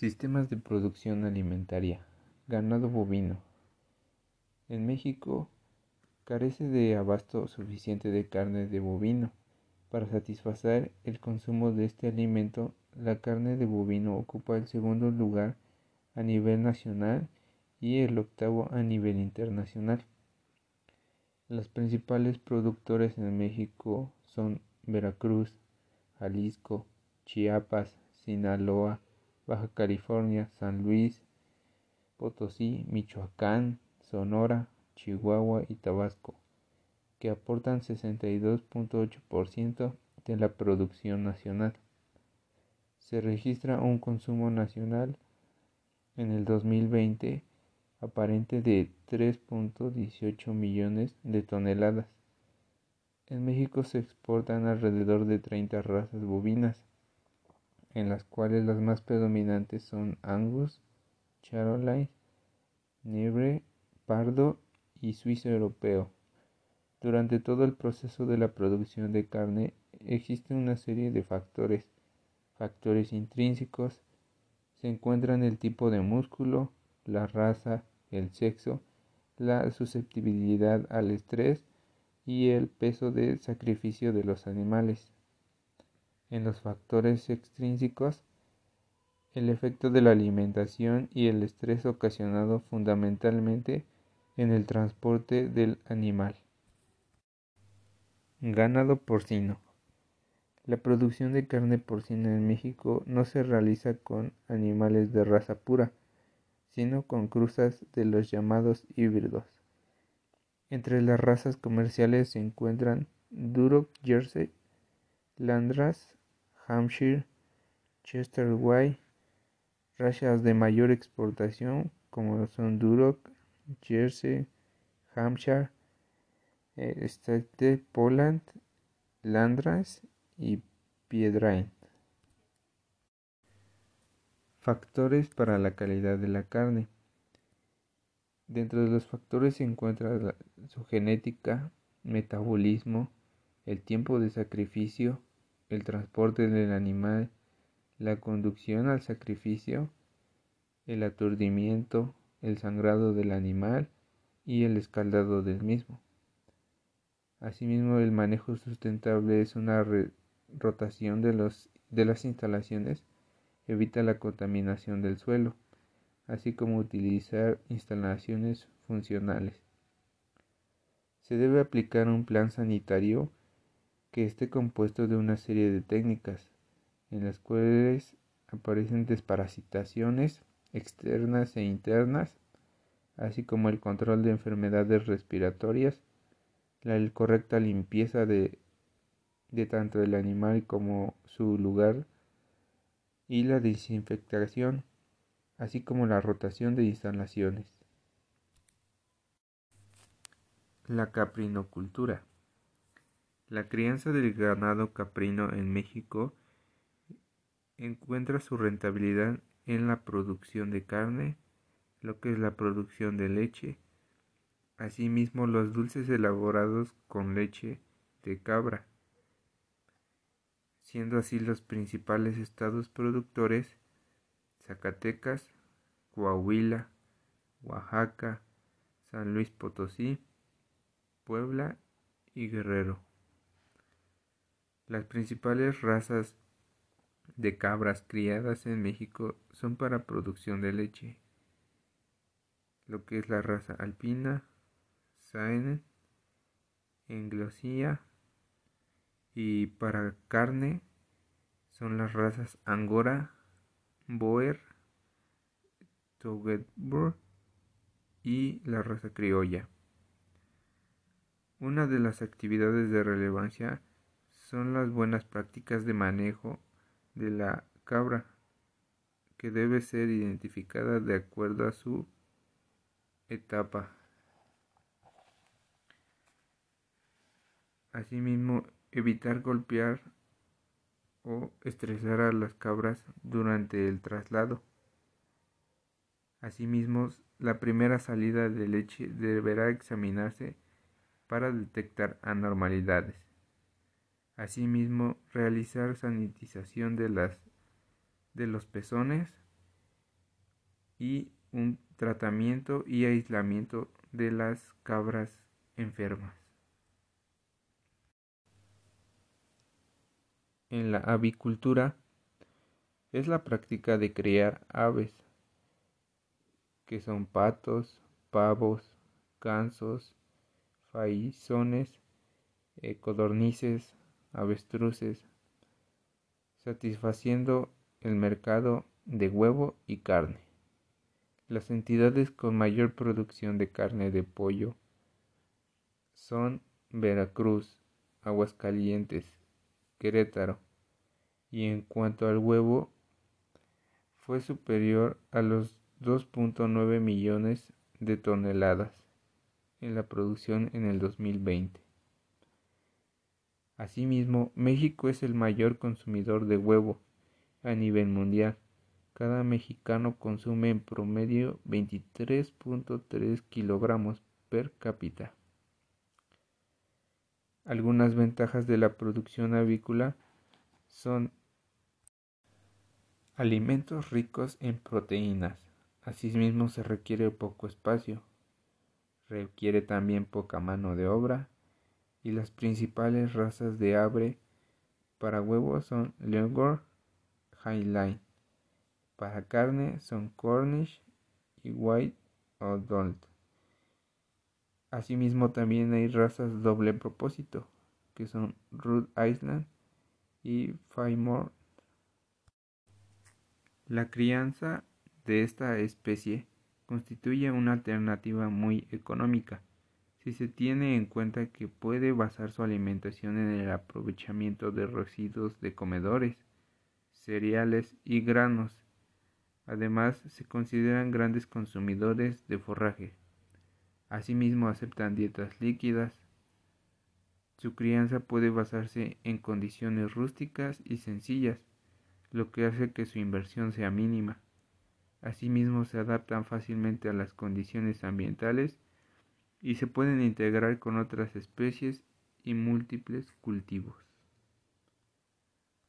Sistemas de producción alimentaria. Ganado bovino. En México carece de abasto suficiente de carne de bovino. Para satisfacer el consumo de este alimento, la carne de bovino ocupa el segundo lugar a nivel nacional y el octavo a nivel internacional. Los principales productores en México son Veracruz, Jalisco, Chiapas, Sinaloa, Baja California, San Luis, Potosí, Michoacán, Sonora, Chihuahua y Tabasco, que aportan 62.8% de la producción nacional. Se registra un consumo nacional en el 2020 aparente de 3.18 millones de toneladas. En México se exportan alrededor de 30 razas bovinas, en las cuales las más predominantes son Angus, Charolais, Negre, Pardo y Suizo Europeo. Durante todo el proceso de la producción de carne existe una serie de factores. Factores intrínsecos se encuentran el tipo de músculo, la raza, el sexo, la susceptibilidad al estrés y el peso de sacrificio de los animales en los factores extrínsecos, el efecto de la alimentación y el estrés ocasionado fundamentalmente en el transporte del animal. Ganado porcino. La producción de carne porcina en México no se realiza con animales de raza pura, sino con cruzas de los llamados híbridos. Entre las razas comerciales se encuentran Duroc Jersey, Landras, Hampshire, Chester White, razas de mayor exportación como son Duroc, Jersey, Hampshire, eh, State Poland, Landras y Piedrain. Factores para la calidad de la carne. Dentro de los factores se encuentra su genética, metabolismo, el tiempo de sacrificio, el transporte del animal, la conducción al sacrificio, el aturdimiento, el sangrado del animal y el escaldado del mismo. Asimismo, el manejo sustentable es una rotación de, de las instalaciones, evita la contaminación del suelo, así como utilizar instalaciones funcionales. Se debe aplicar un plan sanitario que esté compuesto de una serie de técnicas, en las cuales aparecen desparasitaciones externas e internas, así como el control de enfermedades respiratorias, la correcta limpieza de, tanto el animal como su lugar y la desinfectación, así como la rotación de instalaciones. La caprinocultura. La crianza del ganado caprino en México encuentra su rentabilidad en la producción de carne, lo que es la producción de leche, asimismo los dulces elaborados con leche de cabra, siendo así los principales estados productores Zacatecas, Coahuila, Oaxaca, San Luis Potosí, Puebla y Guerrero. Las principales razas de cabras criadas en México son para producción de leche, lo que es la raza alpina, Saene, Englosía y para carne son las razas Angora, Boer, Toggenburg y la raza criolla. Una de las actividades de relevancia son las buenas prácticas de manejo de la cabra, que debe ser identificada de acuerdo a su etapa. Asimismo, evitar golpear o estresar a las cabras durante el traslado. Asimismo, la primera salida de leche deberá examinarse para detectar anormalidades. Asimismo, realizar sanitización de, las, de los pezones y un tratamiento y aislamiento de las cabras enfermas. En la avicultura es la práctica de criar aves, que son patos, pavos, gansos, faisones, eh, codornices, avestruces, satisfaciendo el mercado de huevo y carne. Las entidades con mayor producción de carne de pollo son Veracruz, Aguascalientes, Querétaro, y en cuanto al huevo, fue superior a los 2.9 millones de toneladas en la producción en el 2020. Asimismo, México es el mayor consumidor de huevo a nivel mundial. Cada mexicano consume en promedio 23.3 kilogramos per cápita. Algunas ventajas de la producción avícola son alimentos ricos en proteínas. Asimismo se requiere poco espacio, requiere también poca mano de obra y las principales razas de ave para huevos son Leghorn, Highline. Para carne son Cornish y White o Dolt. Asimismo también hay razas doble propósito, que son Rhode Island y Fairmont. La crianza de esta especie constituye una alternativa muy económica si se tiene en cuenta que puede basar su alimentación en el aprovechamiento de residuos de comedores, cereales y granos. Además, se consideran grandes consumidores de forraje. Asimismo, aceptan dietas líquidas. Su crianza puede basarse en condiciones rústicas y sencillas, lo que hace que su inversión sea mínima. Asimismo se adaptan fácilmente a las condiciones ambientales y se pueden integrar con otras especies y múltiples cultivos.